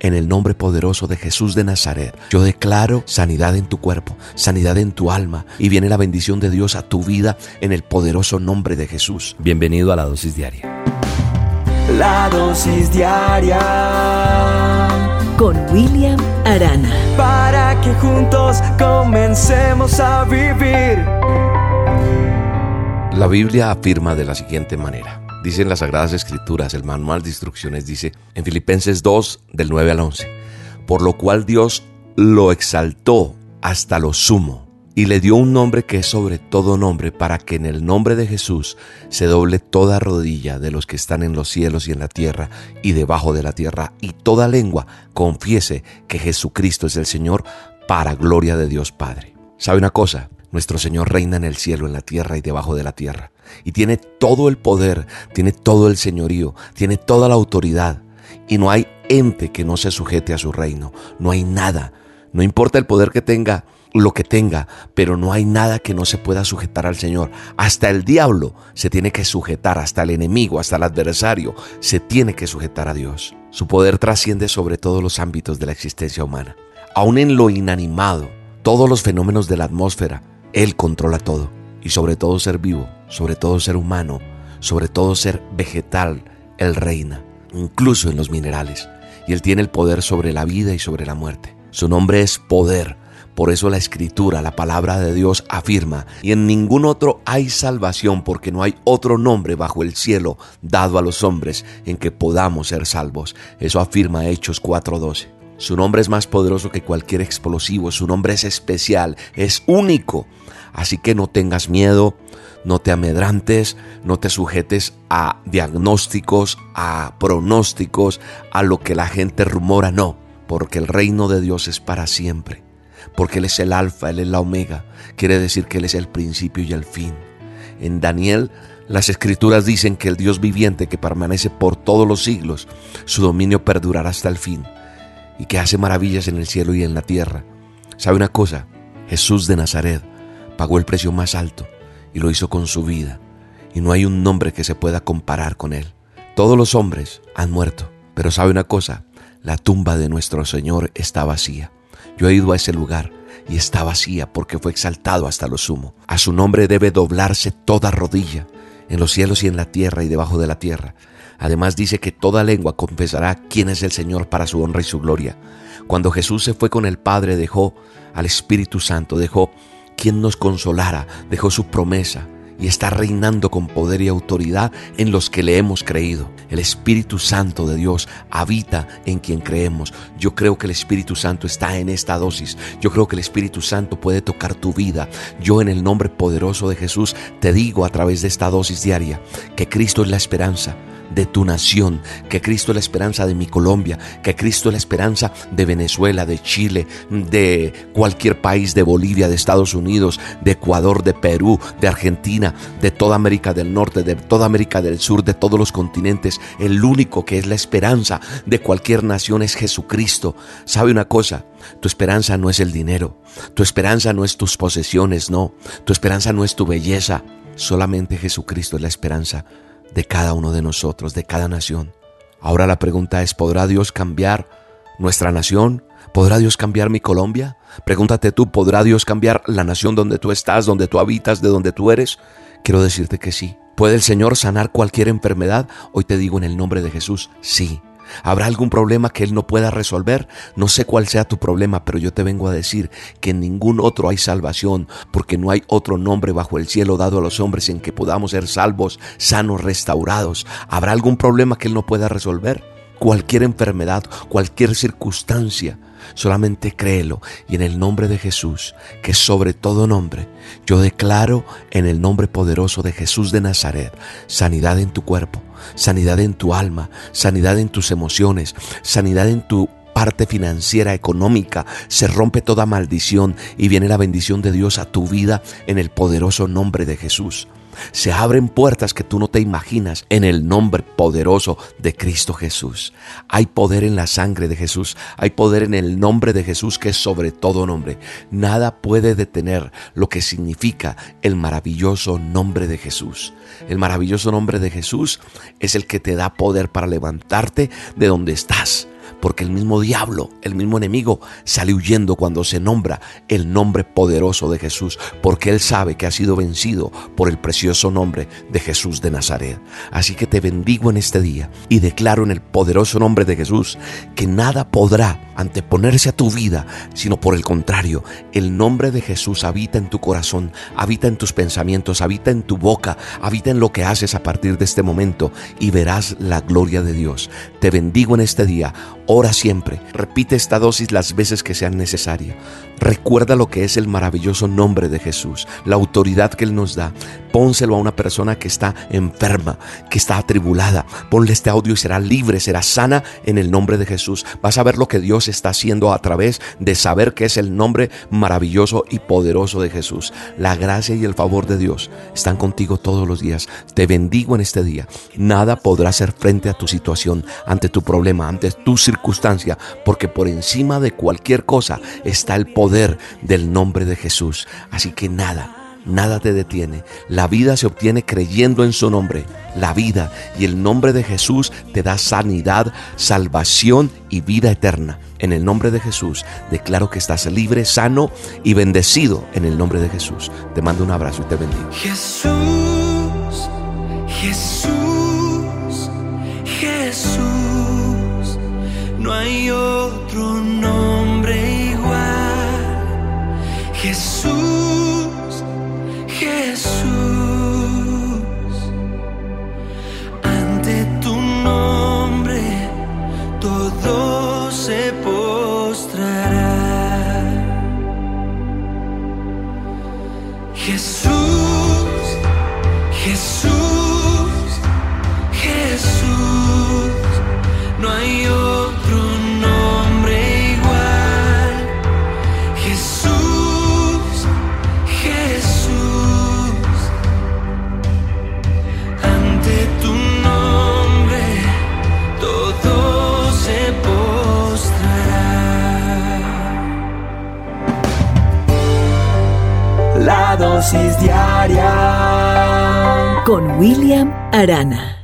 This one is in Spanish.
en el nombre poderoso de Jesús de Nazaret. Yo declaro sanidad en tu cuerpo, sanidad en tu alma y viene la bendición de Dios a tu vida en el poderoso nombre de Jesús. Bienvenido a la dosis diaria. La dosis diaria con William Arana. Para que juntos comencemos a vivir. La Biblia afirma de la siguiente manera. Dice en las Sagradas Escrituras, el manual de instrucciones dice en Filipenses 2 del 9 al 11, por lo cual Dios lo exaltó hasta lo sumo y le dio un nombre que es sobre todo nombre para que en el nombre de Jesús se doble toda rodilla de los que están en los cielos y en la tierra y debajo de la tierra y toda lengua confiese que Jesucristo es el Señor para gloria de Dios Padre. ¿Sabe una cosa? Nuestro Señor reina en el cielo, en la tierra y debajo de la tierra. Y tiene todo el poder, tiene todo el señorío, tiene toda la autoridad. Y no hay ente que no se sujete a su reino. No hay nada. No importa el poder que tenga, lo que tenga, pero no hay nada que no se pueda sujetar al Señor. Hasta el diablo se tiene que sujetar, hasta el enemigo, hasta el adversario, se tiene que sujetar a Dios. Su poder trasciende sobre todos los ámbitos de la existencia humana. Aún en lo inanimado, todos los fenómenos de la atmósfera, él controla todo. Y sobre todo ser vivo, sobre todo ser humano, sobre todo ser vegetal, Él reina, incluso en los minerales. Y Él tiene el poder sobre la vida y sobre la muerte. Su nombre es poder. Por eso la escritura, la palabra de Dios afirma, y en ningún otro hay salvación porque no hay otro nombre bajo el cielo dado a los hombres en que podamos ser salvos. Eso afirma Hechos 4:12. Su nombre es más poderoso que cualquier explosivo, su nombre es especial, es único. Así que no tengas miedo, no te amedrantes, no te sujetes a diagnósticos, a pronósticos, a lo que la gente rumora, no, porque el reino de Dios es para siempre, porque Él es el alfa, Él es la omega, quiere decir que Él es el principio y el fin. En Daniel las escrituras dicen que el Dios viviente que permanece por todos los siglos, su dominio perdurará hasta el fin y que hace maravillas en el cielo y en la tierra. ¿Sabe una cosa? Jesús de Nazaret pagó el precio más alto y lo hizo con su vida. Y no hay un nombre que se pueda comparar con él. Todos los hombres han muerto, pero sabe una cosa, la tumba de nuestro Señor está vacía. Yo he ido a ese lugar y está vacía porque fue exaltado hasta lo sumo. A su nombre debe doblarse toda rodilla, en los cielos y en la tierra y debajo de la tierra. Además dice que toda lengua confesará quién es el Señor para su honra y su gloria. Cuando Jesús se fue con el Padre dejó al Espíritu Santo, dejó quien nos consolara, dejó su promesa y está reinando con poder y autoridad en los que le hemos creído. El Espíritu Santo de Dios habita en quien creemos. Yo creo que el Espíritu Santo está en esta dosis. Yo creo que el Espíritu Santo puede tocar tu vida. Yo en el nombre poderoso de Jesús te digo a través de esta dosis diaria que Cristo es la esperanza de tu nación, que Cristo es la esperanza de mi Colombia, que Cristo es la esperanza de Venezuela, de Chile, de cualquier país, de Bolivia, de Estados Unidos, de Ecuador, de Perú, de Argentina, de toda América del Norte, de toda América del Sur, de todos los continentes. El único que es la esperanza de cualquier nación es Jesucristo. ¿Sabe una cosa? Tu esperanza no es el dinero, tu esperanza no es tus posesiones, no, tu esperanza no es tu belleza, solamente Jesucristo es la esperanza de cada uno de nosotros, de cada nación. Ahora la pregunta es, ¿podrá Dios cambiar nuestra nación? ¿Podrá Dios cambiar mi Colombia? Pregúntate tú, ¿podrá Dios cambiar la nación donde tú estás, donde tú habitas, de donde tú eres? Quiero decirte que sí. ¿Puede el Señor sanar cualquier enfermedad? Hoy te digo en el nombre de Jesús, sí. ¿Habrá algún problema que Él no pueda resolver? No sé cuál sea tu problema, pero yo te vengo a decir que en ningún otro hay salvación, porque no hay otro nombre bajo el cielo dado a los hombres en que podamos ser salvos, sanos, restaurados. ¿Habrá algún problema que Él no pueda resolver? Cualquier enfermedad, cualquier circunstancia. Solamente créelo y en el nombre de Jesús, que sobre todo nombre, yo declaro en el nombre poderoso de Jesús de Nazaret, sanidad en tu cuerpo, sanidad en tu alma, sanidad en tus emociones, sanidad en tu parte financiera, económica, se rompe toda maldición y viene la bendición de Dios a tu vida en el poderoso nombre de Jesús. Se abren puertas que tú no te imaginas en el nombre poderoso de Cristo Jesús. Hay poder en la sangre de Jesús. Hay poder en el nombre de Jesús que es sobre todo nombre. Nada puede detener lo que significa el maravilloso nombre de Jesús. El maravilloso nombre de Jesús es el que te da poder para levantarte de donde estás porque el mismo diablo, el mismo enemigo sale huyendo cuando se nombra el nombre poderoso de Jesús, porque él sabe que ha sido vencido por el precioso nombre de Jesús de Nazaret. Así que te bendigo en este día y declaro en el poderoso nombre de Jesús que nada podrá anteponerse a tu vida, sino por el contrario, el nombre de Jesús habita en tu corazón, habita en tus pensamientos, habita en tu boca, habita en lo que haces a partir de este momento y verás la gloria de Dios. Te bendigo en este día. Ora siempre. Repite esta dosis las veces que sean necesarias. Recuerda lo que es el maravilloso nombre de Jesús, la autoridad que Él nos da. Pónselo a una persona que está enferma, que está atribulada. Ponle este audio y será libre, será sana en el nombre de Jesús. Vas a ver lo que Dios está haciendo a través de saber que es el nombre maravilloso y poderoso de Jesús. La gracia y el favor de Dios están contigo todos los días. Te bendigo en este día. Nada podrá hacer frente a tu situación, ante tu problema, ante tu circunstancia circunstancia, porque por encima de cualquier cosa está el poder del nombre de Jesús. Así que nada, nada te detiene. La vida se obtiene creyendo en su nombre. La vida y el nombre de Jesús te da sanidad, salvación y vida eterna. En el nombre de Jesús declaro que estás libre, sano y bendecido en el nombre de Jesús. Te mando un abrazo y te bendigo. Jesús, Jesús, No hay otro nombre igual. Jesús, Jesús. Ante tu nombre todo se postrará. Jesús, con William Arana.